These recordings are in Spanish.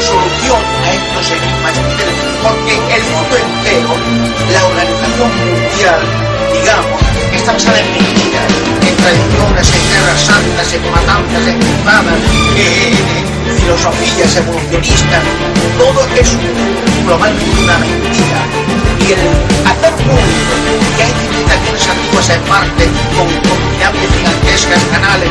solución a estos enigmas, porque el mundo entero, la organización mundial, digamos, está basada en mentiras, en tradiciones, en guerras santas, en matanzas, en cruzadas, en filosofías evolucionistas, todo es globalmente una mentira. Y el hacer público que hay civilizaciones antiguas en Marte con, pirámides gigantescas, canales,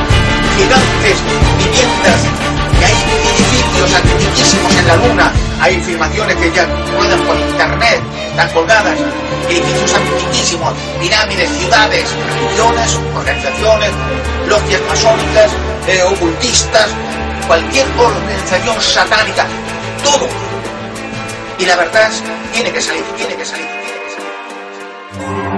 gigantes, viviendas, que hay edificios antiquísimos en la Luna, hay filmaciones que ya ruedan por internet, están colgadas, edificios antiquísimos, pirámides, ciudades, religiones, organizaciones, logias masónicas, ocultistas, cualquier organización satánica, todo. Y la verdad tiene que salir, tiene que salir.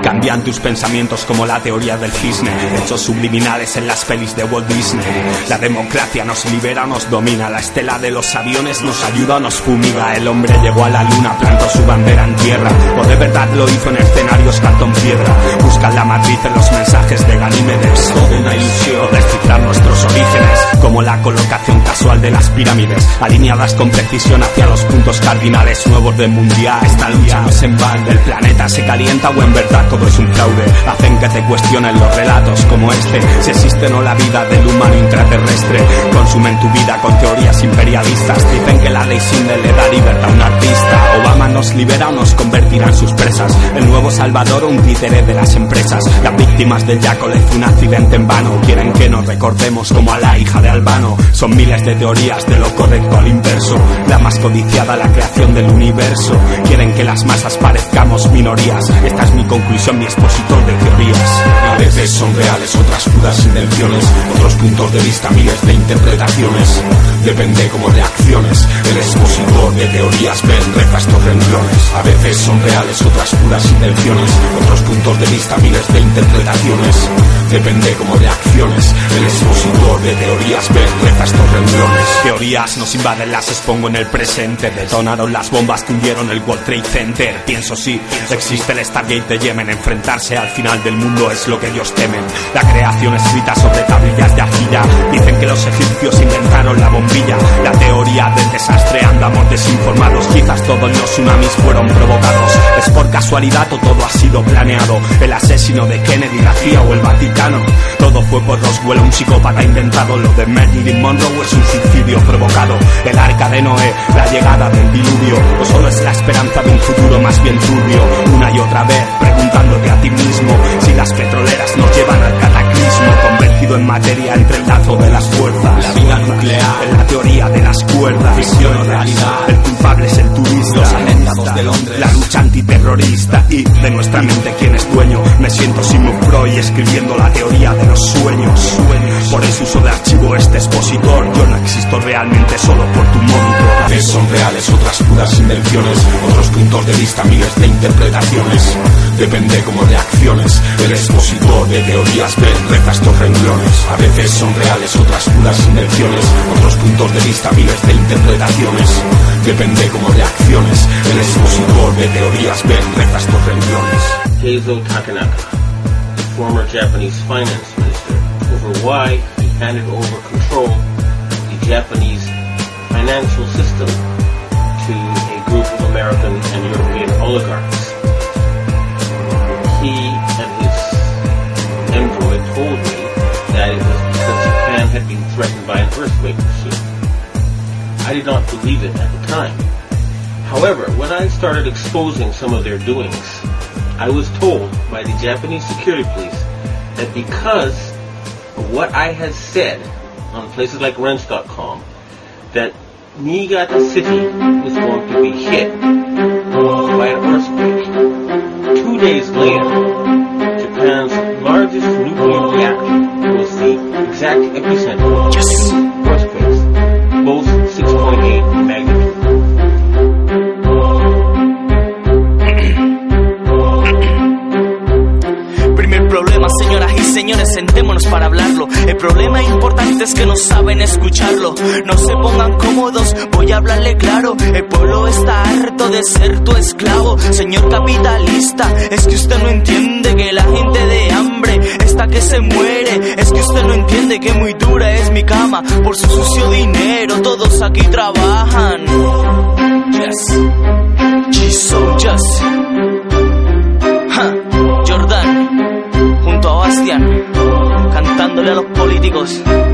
Cambian tus pensamientos como la teoría del cisne, hechos subliminales en las pelis de Walt Disney. La democracia nos libera, nos domina, la estela de los aviones nos ayuda, nos fumiga. El hombre llegó a la luna, plantó su bandera en tierra, o de verdad lo hizo en escenarios cartón piedra. Buscan la matriz en los mensajes de Ganímedes, todo una ilusión, descifrar nuestros orígenes, como la colocación casual de las pirámides, alineadas con precisión hacia los puntos cardinales nuevos del mundial. Esta lucha no es en balde, el planeta se calienta o en verdad es un fraude. Hacen que te cuestionen los relatos como este. Si existe o no la vida del humano intraterrestre. Consumen tu vida con teorías imperialistas. Dicen que la ley Sinde le da libertad a un artista. Obama nos libera o nos convertirá en sus presas. El nuevo Salvador o un títere de las empresas. Las víctimas del Yacolez fue un accidente en vano. Quieren que nos recordemos como a la hija de Albano. Son miles de teorías de lo correcto al inverso. La más codiciada, la creación del universo. Quieren que las masas parezcamos minorías. Esta es mi conclusión, mi expositor de teorías. A veces son reales, otras puras intenciones, otros puntos de vista, miles de interpretaciones. Depende cómo reacciones. El expositor de teorías ven refas estos renglones. A veces son reales, otras puras intenciones, otros puntos de vista, miles de interpretaciones. Depende cómo reacciones. El expositor de teorías ven refas estos renglones. Teorías nos invaden, las expongo en el presente. Detonaron las bombas que hundieron el World Trade Center. Pienso sí, existe el Stargate de Yemen. Enfrentarse al final del mundo es lo que ellos temen. La creación escrita sobre tablillas de arcilla. Dicen que los egipcios inventaron la bombilla. La teoría del desastre, andamos desinformados. Quizás todos los tsunamis fueron provocados. ¿Es por casualidad o todo ha sido planeado? El asesino de Kennedy, la CIA o el Vaticano. Todo fue por Roswell, un psicópata inventado. Lo de Marilyn Monroe es un suicidio provocado. El arca de Noé, la llegada del diluvio. O solo es la esperanza de un futuro más bien turbio. Una y otra vez, preguntándote a ti mismo si las petroleras nos llevan al cataclismo. Convertido en materia entre el lazo de las fuerzas. La vida nuclear, En la teoría de las cuerdas. Ficción o realidad. El culpable es el turista. Los atentados de Londres. La lucha antiterrorista. Y de nuestra mente, ¿quién es dueño? Me siento Sigmund Freud escribiendo la teoría de los sueños. sueños. Por ese uso de archivo, este expositor. Yo no existo realmente solo por tu monitor. A veces son reales, otras puras invenciones, otros puntos de vista, miles de interpretaciones. Depende cómo reacciones. El expositor de teorías ven reza estos renglones. A veces son reales, otras puras invenciones, otros puntos de vista, miles de interpretaciones. Depende cómo reacciones. El expositor de teorías ven reza estos renglones. Keizo Takanaka, former Japanese finance over why he handed over control of the Japanese financial system to a group of American and European oligarchs. He and his envoy told me that it was because Japan had been threatened by an earthquake soon. I did not believe it at the time. However, when I started exposing some of their doings, I was told by the Japanese security police that because what I had said on places like Rents.com, that Niigata City was going to be hit by an earthquake. Two days later, Japan's largest nuclear reactor was the exact epicenter para hablarlo. El problema importante es que no saben escucharlo. No se pongan cómodos, voy a hablarle claro. El pueblo está harto de ser tu esclavo. Señor capitalista, es que usted no entiende que la gente se muere. Es que usted no entiende que muy dura es mi cama. Por su sucio dinero, todos aquí trabajan. Yes. G-Soldiers. Jordan, junto a Bastian, cantándole a los políticos.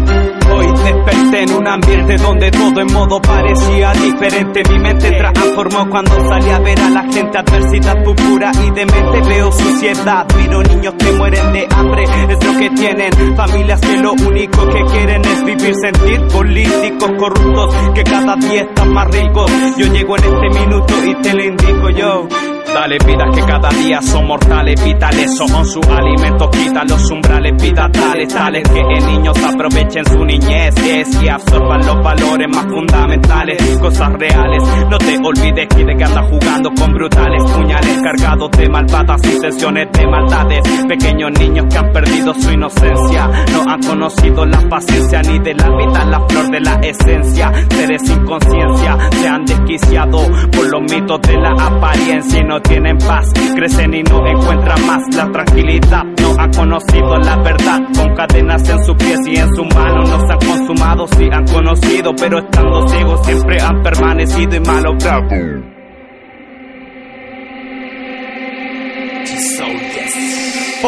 Hoy desperté en un ambiente donde todo en modo parecía diferente. Mi mente transformó cuando salí a ver a la gente. Adversidad pura y de mente veo suciedad. Miro niños que mueren de hambre, es lo que tienen. Familias que lo único que quieren es vivir, sentir. Políticos corruptos que cada día están más ricos. Yo llego en este minuto y te lo indico yo. Dale vida que cada día son mortales, vitales, son su alimento, quita los umbrales, vida tales, tales que en niños aprovechen su niñez es, y absorban los valores más fundamentales, cosas reales. No te olvides que de que andas jugando con brutales puñales cargados de malvadas intenciones de maldades. Pequeños niños que han perdido su inocencia, no han conocido la paciencia ni de la vida, la flor de la esencia. Seres sin conciencia se han desquiciado por los mitos de la apariencia y no tienen paz, crecen y no encuentran más la tranquilidad. No han conocido la verdad, con cadenas en sus pies y en sus manos. No han consumado, sí han conocido, pero estando ciegos siempre han permanecido y malo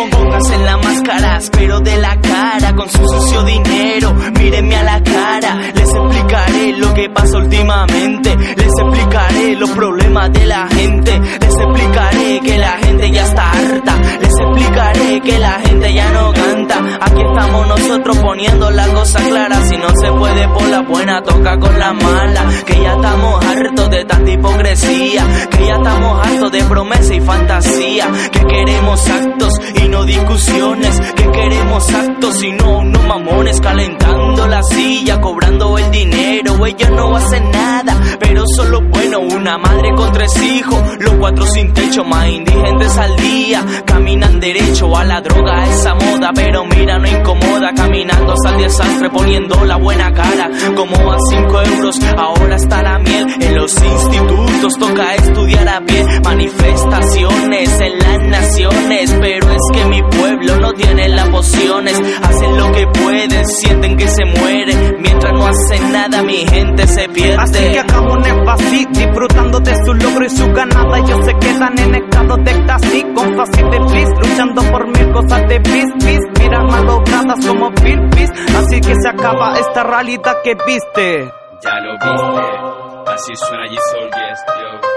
Pónganse la máscara, pero de la cara con su sucio dinero. Mírenme a la cara, les explicaré lo que pasa últimamente. Les explicaré los problemas de la gente. Les explicaré que la gente ya está harta. Les explicaré que la gente ya no canta. Aquí estamos nosotros poniendo la cosa clara. Si no se puede por la buena, toca con la mala. Que ya estamos hartos de tanta hipocresía. Que ya estamos hartos de promesa y fantasía. Que queremos actos y no discusiones. Que queremos actos y no, no mamones. Calentando la silla, cobrando el dinero. Ellos no hacen nada, pero solo bueno. Una madre con tres hijos, los cuatro sin techo, más indigentes al día. Caminan derecho a la droga, a esa moda. Pero mira, no incomoda. Caminando hasta el desastre, poniendo la buena cara. Como a cinco euros, ahora está la miel. En los institutos toca estudiar a pie. Manifestaciones en las naciones, pero es que mi pueblo no tiene las pociones. Hacen lo que pueden, sienten que se mueren. Mientras no hacen nada, mi gente se pierde. Así que hagamos un énfasis, disfrutando de su logro y su ganada. Ellos se quedan en estado de éxtasis, con fácil de bliss, luchando por mil cosas de peace, peace. Mira malogradas como Bill Peace. Así que se acaba esta realidad que viste. Ya lo viste, así suena G-Soldiers, yo.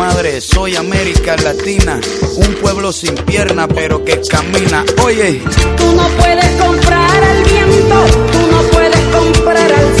Soy América Latina, un pueblo sin pierna, pero que camina. Oye, Tú no puedes comprar al viento, tú no puedes comprar al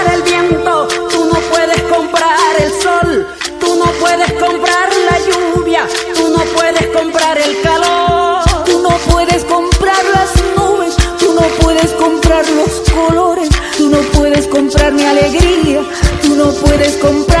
puedes comprar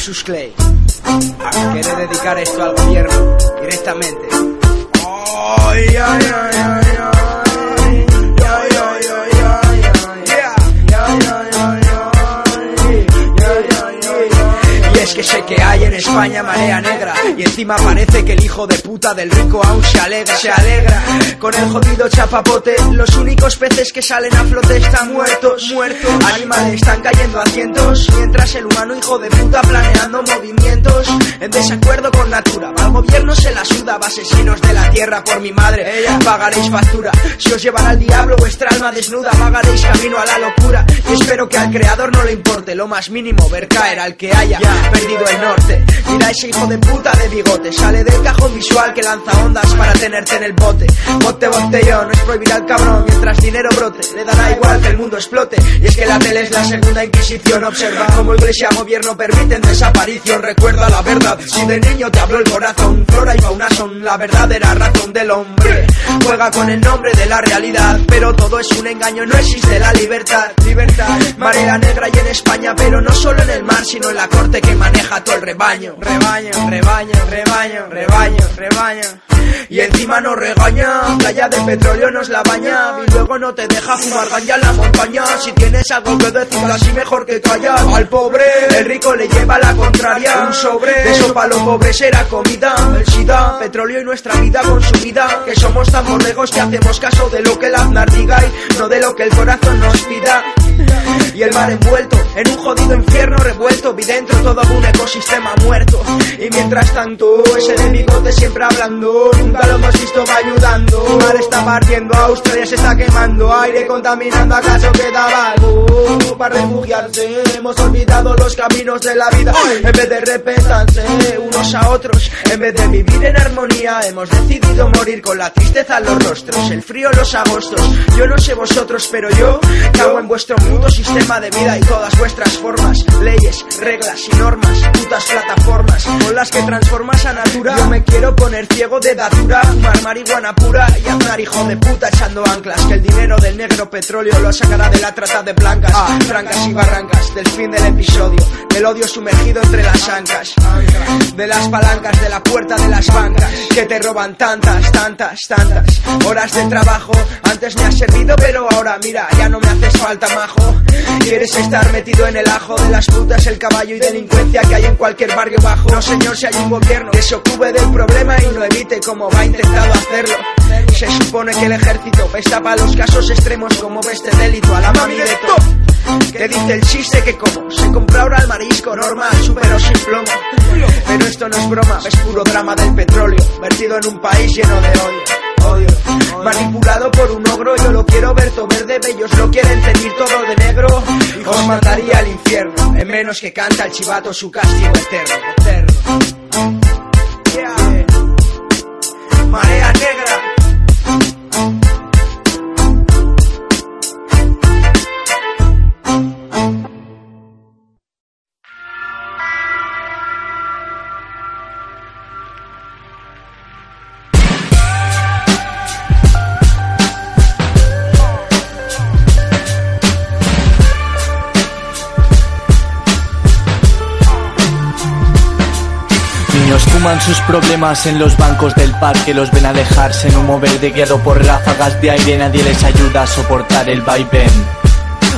Rapsus Clay. Quiere dedicar esto al gobierno directamente. Ay, ay, ay, ay, que sé que hay en España marea negra. Y encima parece que el hijo de puta del rico aún se alegra Se alegra. Con el jodido chapapote Los únicos peces que salen a flote están muertos. Muertos. Animales están cayendo a cientos Mientras el humano hijo de puta planeando movimientos. En desacuerdo con natura Al gobierno se la suda. Asesinos de la tierra por mi madre Ella. pagaréis factura. Si os llevará al diablo vuestra alma desnuda Pagaréis camino a la locura. Y espero que al creador no le importe Lo más mínimo ver caer al que haya. Perdido el norte. Mira ese hijo de puta de bigote. Sale del cajón visual que lanza ondas Para tenerte en el bote. Bote botellón, no es prohibir al cabrón Mientras dinero brote, le dará igual que el mundo explote. Y es que la tele es la segunda inquisición. Observa cómo iglesia gobierno permiten desaparición. Recuerda la verdad, si de niño te habló el corazón Flora y fauna son la verdadera razón del hombre. Juega con el nombre de la realidad Pero todo es un engaño, no existe la libertad. Libertad, marea negra y en España Pero no solo en el mar, sino en la corte que maneja todo el rebaño. Rebaño, rebaño, rebaño, rebaño, rebaño. Y encima nos regaña, playa de petróleo nos la baña. Y luego no te deja fumar ganja en la montaña. Si tienes algo que decir así mejor que callar Al pobre, el rico le lleva la contraria. Un sobre, eso para los pobres era comida. El sida, petróleo y nuestra vida consumida. Que somos tan borregos que hacemos caso de lo que Aznar diga Y no de lo que el corazón nos pida Y el mar envuelto en un jodido infierno revuelto, vi dentro todo un ecosistema muerto. Y mientras tanto, ese enemigo de siempre hablando, nunca lo hemos visto va ayudando. El mar está partiendo, Australia se está quemando, aire contaminando, ¿acaso quedaba algo para refugiarse? Hemos olvidado los caminos de la vida, en vez de respetarse unos a otros, en vez de vivir en armonía, hemos decidido morir con la tristeza en los rostros, el frío en los agostos. Yo no sé vosotros, pero yo cago en vuestro puto sistema de vida y todas vuestras formas, leyes, reglas y normas, putas plataformas con las que transformas a natura. Yo me quiero poner ciego de datura, fumar marihuana pura y andar hijo de puta echando anclas. Que el dinero del negro petróleo lo sacará de la trata de blancas, trancas y barrancas, del fin del episodio, del odio sumergido entre las ancas, de las palancas de la puerta de las bancas, que te roban tantas, tantas, tantas horas de trabajo. Antes me has servido, pero ahora mira, ya no me haces falta, majo. Quieres estar metido en el ajo de las putas, el caballo y delincuencia que hay en cualquier barrio bajo. No, señor, si hay un gobierno que se ocupe del problema y no evite como va intentado hacerlo. Se supone que el ejército pesa para los casos extremos como este delito a la mami de todo. Que dice el chiste que como se compra ahora el marisco normal, supero sin plomo. Pero esto no es broma, es puro drama del petróleo, vertido en un país lleno de odio. Manipulado por un ogro, yo lo quiero ver todo verde, ellos lo quieren tener todo de negro. Os mandaría al infierno, en menos que canta el chivato su castigo eterno. Niños fuman sus problemas en los bancos del parque, los ven alejarse en un mover de guiado por ráfagas de aire, nadie les ayuda a soportar el vaivén.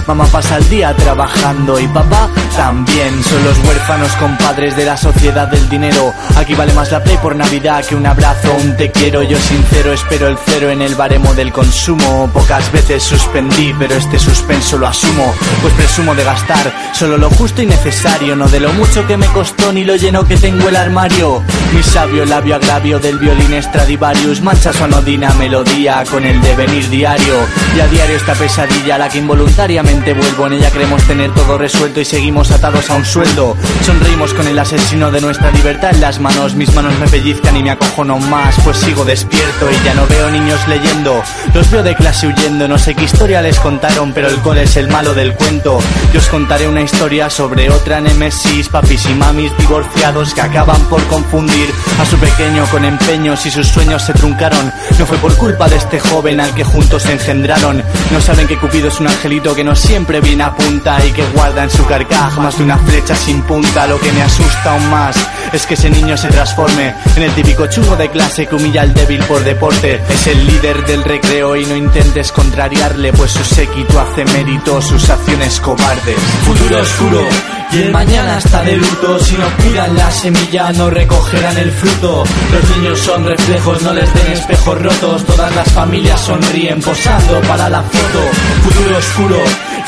Mamá pasa el día trabajando y papá también. Son los huérfanos compadres de la sociedad del dinero. Aquí vale más la play por Navidad que un abrazo, un te quiero. Yo sincero espero el cero en el baremo del consumo. Pocas veces suspendí, pero este suspenso lo asumo. Pues presumo de gastar solo lo justo y necesario. No de lo mucho que me costó ni lo lleno que tengo el armario. Mi sabio labio agravio del violín Stradivarius mancha su anodina melodía con el devenir diario. Y a diario esta pesadilla la que involuntariamente vuelvo. En ella queremos tener todo resuelto y seguimos atados a un sueldo. Sonreímos con el asesino de nuestra libertad en las manos. Mis manos me pellizcan y me acojono más, pues sigo despierto y ya no veo niños leyendo. Los veo de clase huyendo, no sé qué historia les contaron, pero el cole es el malo del cuento. Yo os contaré una historia sobre otra némesis, papis y mamis divorciados que acaban por confundir a su pequeño con empeños y sus sueños se truncaron. No fue por culpa de este joven al que juntos engendraron. No saben que Cupido es un angelito que no siempre viene a punta y que guarda en su carcaj más de una flecha sin punta. Lo que me asusta aún más es que ese niño se transforme en el típico chungo de clase que humilla al débil por deporte. Es el líder del recreo y no intentes contrariarle, pues su séquito hace mérito sus acciones cobardes. Futuro oscuro y el mañana está de luto. Si no cuidan la semilla, no recogerán el fruto. Los niños son reflejos, no les den espejos rotos. Todas las familias sonríen posando para la foto. Futuro oscuro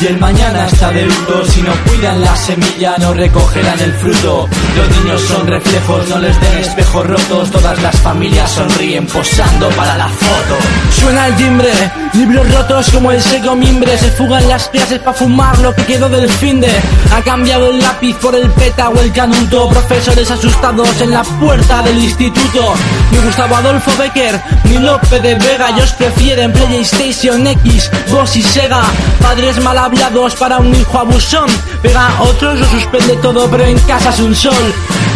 y el mañana está de luto. Si no cuidan la semilla, no recogerán el fruto. Los niños son reflejos, no les den espejos rotos. Todas las familias sonríen posando para la foto. Suena el timbre, libros rotos como el seco mimbre. Se fugan las clases para fumar lo que quedó del fin de. Ha cambiado el lápiz por el peta o el canuto. Profesores asustados en la puerta del instituto. Mi Gustavo Adolfo Becker, mi Lope de Vega. Ellos prefieren PlayStation X, Boss y Sega. Padres mal hablados para un hijo abusón. Pega a otros, lo suspende todo, pero en casa es un sol.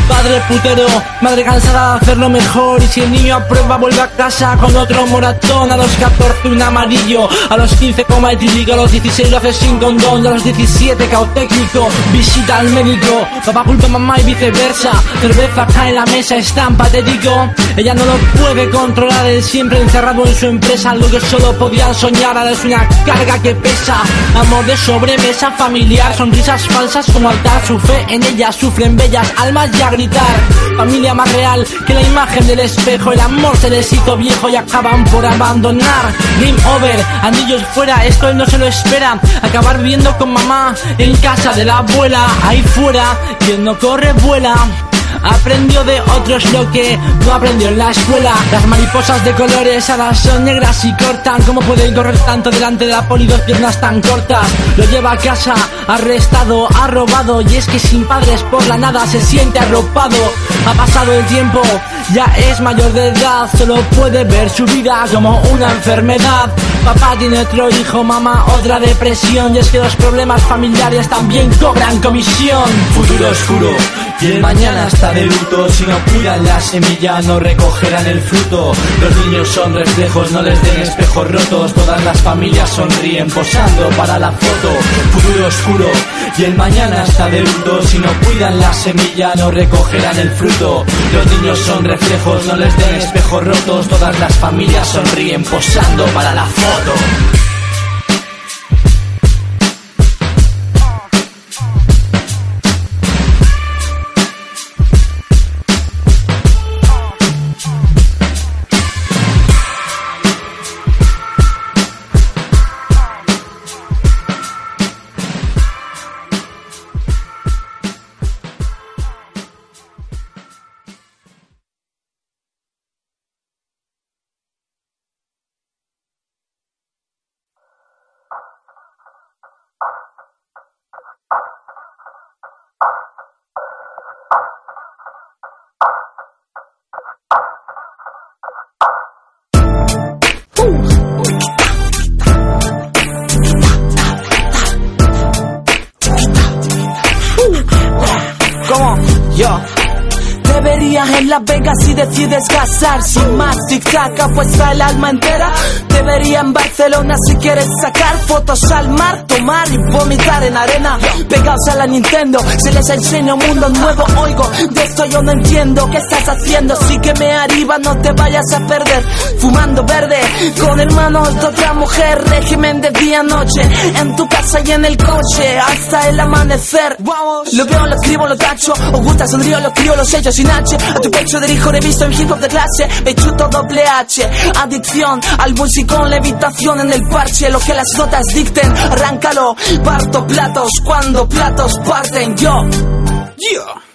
Padre putero, madre cansada de hacerlo mejor. Y si el niño aprueba, vuelve a casa con otro moratón. A los 14 un amarillo, a los 15 coma etílico, a los 16 lo hace sin condón, a los 17 cautécnico. Visita al médico, papá culpa a mamá y viceversa. Cerveza cae en la mesa, es tan patético. Ella no lo puede controlar, él siempre encerrado en su empresa. Algo que solo podían soñar, ahora es una carga que pesa. Amor de sobremesa familiar, sonrisas falsas como altar. Su fe en ella sufren bellas almas y Familia más real que la imagen del espejo. El amor se les hizo viejo y acaban por abandonar. Game over, anillos fuera, esto él no se lo espera. Acabar viviendo con mamá en casa de la abuela. Ahí fuera, quien no corre vuela. Aprendió de otros lo que no aprendió en la escuela. Las mariposas de colores ahora son negras y cortan. ¿Cómo pueden correr tanto delante de la poli dos piernas tan cortas? Lo lleva a casa, arrestado, ha robado. Y es que sin padres por la nada se siente arropado. Ha pasado el tiempo, ya es mayor de edad. Solo puede ver su vida como una enfermedad. Papá tiene otro hijo, mamá otra depresión. Y es que los problemas familiares también cobran comisión. Futuro oscuro y el mañana está de luto. Si no cuidan la semilla, no recogerán el fruto. Los niños son reflejos, no les den espejos rotos. Todas las familias sonríen posando para la foto. Futuro oscuro y el mañana está de luto. Si no cuidan la semilla, no recogerán el fruto. Los niños son no les den espejos rotos. Todas las familias sonríen posando para la foto. Decides casar Sin más. Tic-tac apuesta el alma entera. Te vería en Barcelona si quieres sacar fotos al mar Tomar y vomitar en arena. Pegados a la Nintendo Se les enseña un mundo nuevo. Oigo, de esto yo no entiendo ¿Qué estás haciendo? Sí que me arriba No te vayas a perder. Fumando verde Con hermanos de otra mujer. Régimen de día-noche En tu casa y en el coche Hasta el amanecer. Lo veo, lo escribo, lo tacho. Os gusta, sonrío, lo escribo, lo sello sin H. A tu pecho dirijo, he visto en hip hop de clase Me chuto doble H. Adicción al musicón, levitación en el parche. Lo que las notas dicten, arráncalo. Parto platos cuando platos parten Yo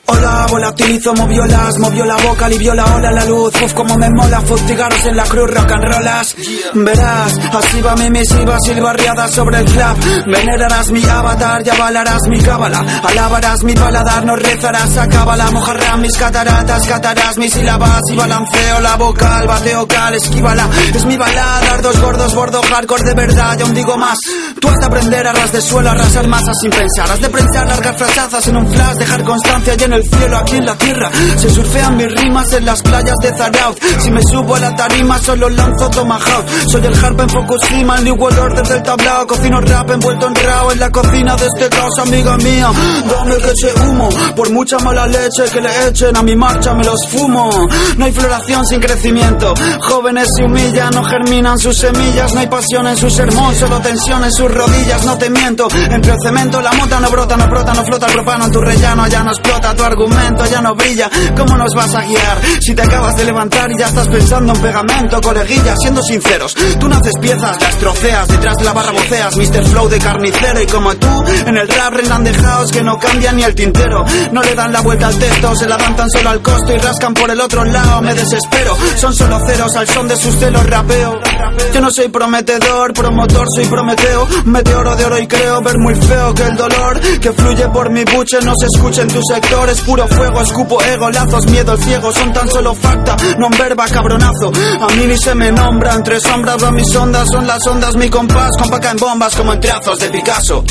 Hola, volatilizo, movió las, movió la boca, alivió la ola, la luz, uf, como me mola, fustigaros en la cruz, rock and rollas. Verás, así va mi misiva, silbarriada sobre el club. Venerarás mi avatar, ya avalarás mi cábala. Alabarás mi paladar, no rezarás a cábala. Mojarán mis cataratas, catarás mis sílabas y balanceo la vocal, bateo cal, esquívala. Es mi balada, dos gordos, bordo, hardcore de verdad, y aún digo más. Tú has de aprender a ras de suelo, arrasar masas sin pensar. Has de prensar largas frasazas en un flash, dejar constancia y el cielo, aquí en la tierra. Se surfean mis rimas en las playas de Zaraut. Si me subo a la tarima, solo lanzo Tomahawk. Soy el harp en Fukushima, el New World Order del tablao. Cocino rap envuelto en rao en la cocina de este caos, amiga mía. Dame que eche humo, por mucha mala leche que le echen a mi marcha, me los fumo. No hay floración sin crecimiento. Jóvenes se humillan, no germinan sus semillas. No hay pasión en su sermón, solo tensión en sus rodillas. No te miento, entre el cemento la mota no brota, no brota, no flota el propano en tu rellano, ya no explota tu argumento ya no brilla. ¿Cómo nos vas a guiar? Si te acabas de levantar y ya estás pensando en pegamento, coleguilla, siendo sinceros. Tú no haces piezas, las troceas, detrás de la barra voceas, Mr. Flow de carnicero. Y como tú, en el rap rendan dejados que no cambian ni el tintero. No le dan la vuelta al texto, se la dan tan solo al costo y rascan por el otro lado. Me desespero, son solo ceros al son de sus celos rapeo. Yo no soy prometedor, promotor, soy prometeo. Meteoro de oro y creo ver muy feo que el dolor que fluye por mi buche no se escuche en tu sector. Es puro fuego, escupo ego, lazos, miedo, ciego. Son tan solo facta, no verba, cabronazo. A mí ni se me nombra, entre sombras van mis ondas. Son las ondas, mi compás, compaca en bombas como en trazos de Picasso.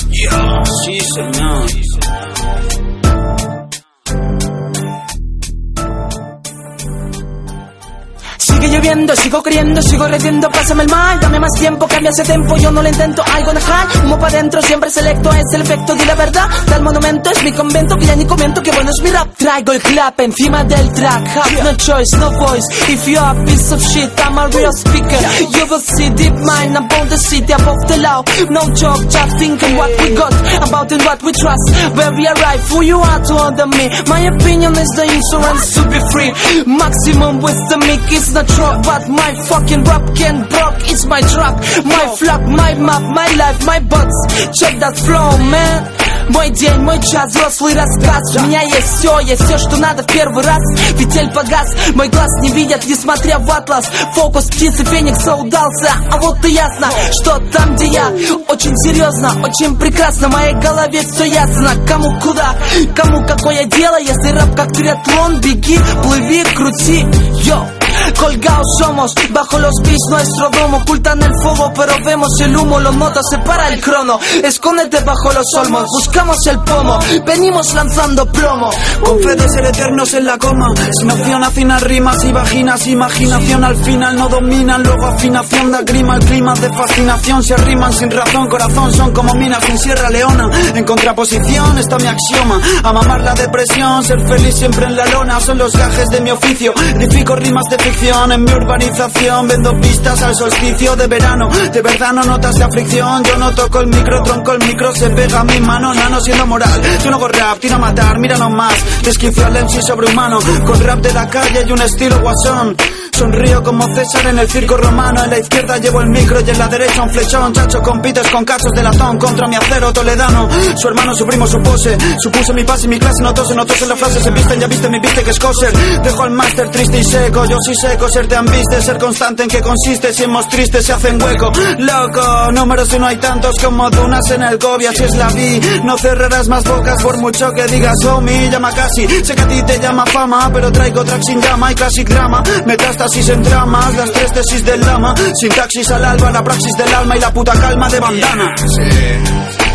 Yo bebiendo, sigo creyendo, sigo rediendo, pásame el mal, dame más tiempo, cambia ese tiempo, yo no lo intento, algo high, humo para adentro, siempre selecto, es el efecto de la verdad, del monumento es mi convento, que ya ni comento, que bueno es mi rap, traigo el clap encima del track, have no choice, no voice, if you are a piece of shit, I'm a real speaker, you will see deep mind about the city, above the law, no joke, just thinking what we got, about in what we trust, where we arrive, who you are to other me, my opinion is the insurance to be free, maximum the mic is not true, but my fucking rap can broke, it's my trap, my flap, my map, my life, my butts, check that flow, man. Мой день, мой час, взрослый рассказ. У меня есть все, есть все, что надо в первый раз. Петель погас, мой глаз не видят, несмотря в атлас. Фокус птицы Феникса удался А вот и ясно, что там, где я Очень серьезно, очень прекрасно. В моей голове все ясно, кому куда Кому какое дело, если рэп как триатлон. Беги, плыви, крути, йоу Colgados somos, bajo los bis nuestro domo. Ocultan el fuego pero vemos el humo. Lo notas, se para el crono. Escóndete bajo los olmos, buscamos el pomo. Venimos lanzando plomo. Con fe de ser eternos en la coma. Sin opción afinar rimas y vaginas. Imaginación al final no dominan. Luego afinación da grima El clima de fascinación. Se arriman sin razón Corazón. Son como minas en Sierra Leona. En contraposición está mi axioma. A mamar la depresión, ser feliz siempre en la lona. Son los gajes de mi oficio. Edifico rimas de en mi urbanización. Vendo pistas al solsticio de verano. De verdad no notas la fricción. Yo no toco el micro, tronco el micro. Se pega a mi mano, nano siendo moral. Yo no hago rap, tiro a matar, mira nomás. Desquicio al MC sobrehumano. Con rap de la calle y un estilo guasón. Sonrío como César en el circo romano. En la izquierda llevo el micro y en la derecha un flechón. Chacho, compites con cachos de latón Contra mi acero toledano. Su hermano, su primo, su pose. Supuse mi pase y mi clase. No tose, no tose la frase Se visten, ya viste mi viste que es coser Dejo al máster triste y seco. Yo sí sé coser, te han viste Ser constante en qué consiste Si hemos tristes se hacen hueco. Loco, números y no hay tantos como dunas en el Gobi Así es la vi No cerrarás más bocas por mucho que digas Oh, me llama casi. Sé que a ti te llama fama Pero traigo track sin llama y classic drama. Metástasis en dramas Las tres tesis del lama. Sintaxis al alba La praxis del alma y la puta calma de bandana. Sí,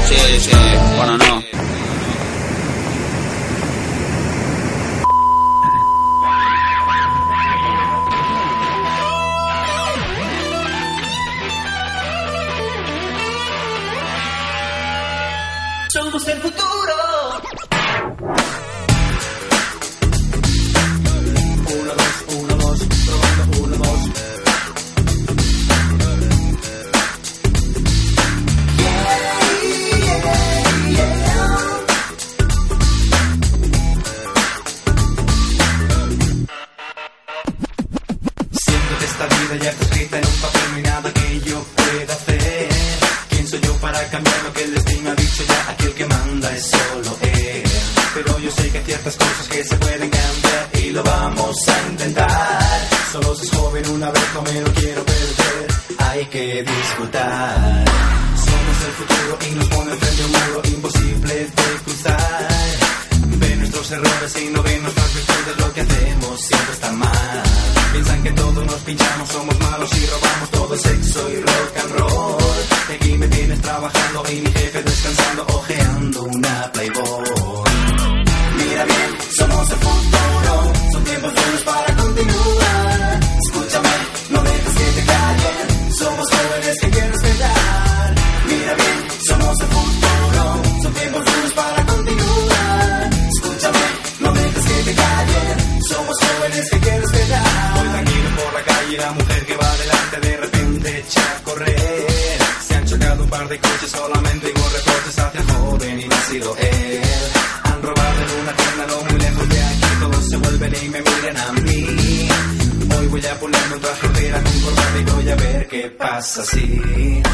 sí, sí, bueno no el futuro. Para cambiar lo que el destino ha dicho ya? Aquí el que manda es solo él. Pero yo sé que hay ciertas cosas que se pueden cambiar y lo vamos a intentar. Solo se es joven una vez, no me lo quiero perder. Hay que disfrutar. Somos el futuro y nos pone frente a un muro imposible de cruzar. Ven nuestros errores y no ven nuestras virtudes, lo que hacemos siempre está mal. Piensan que todos nos pinchamos, somos malos y robamos todo sexo y rock and roll. Aquí me tienes trabajando y mi jefe descansando, ojeando una Playboy. Mira bien, somos el futuro, son tiempos buenos para continuar. Un par de coches solamente y reportes hacia joven y no ha sido él. Han robado en una tienda no muy lejos de aquí, todos se vuelven y me miran a mí. Hoy voy a ponerme un traje con corbata y voy a ver qué pasa si. Mira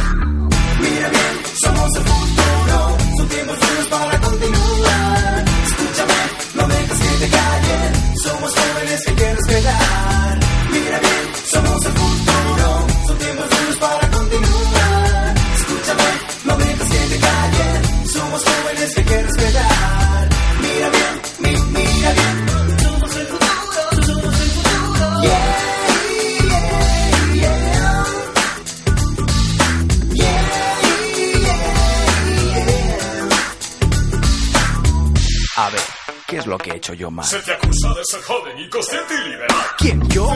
hecho yo mal? Se te acusa de ser joven, inconsciente y liberal. ¿Quién, yo?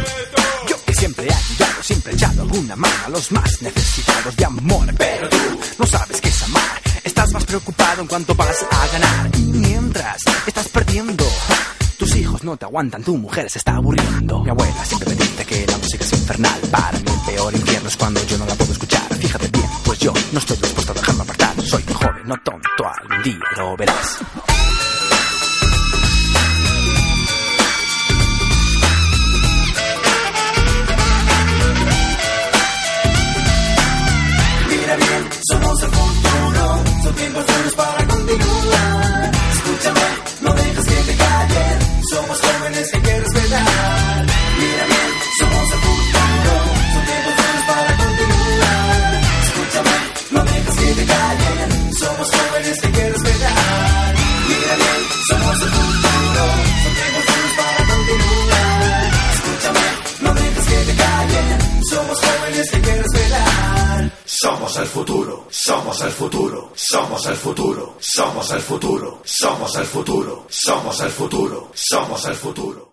Yo qué siempre ha ayudado, siempre ha echado alguna mano a los más necesitados de amor. Pero tú no sabes qué es amar. Estás más preocupado en cuanto vas a ganar. Y mientras estás perdiendo, tus hijos no te aguantan, tu mujer se está aburriendo. Mi abuela siempre me dice que la música es infernal. Para mí el peor infierno es cuando yo no la puedo escuchar. Fíjate bien, pues yo no estoy dispuesto a dejarme apartar. Soy un joven, no tonto, algún día lo verás. Somos el futuro, somos el futuro, somos el futuro, somos el futuro, somos el futuro, somos el futuro.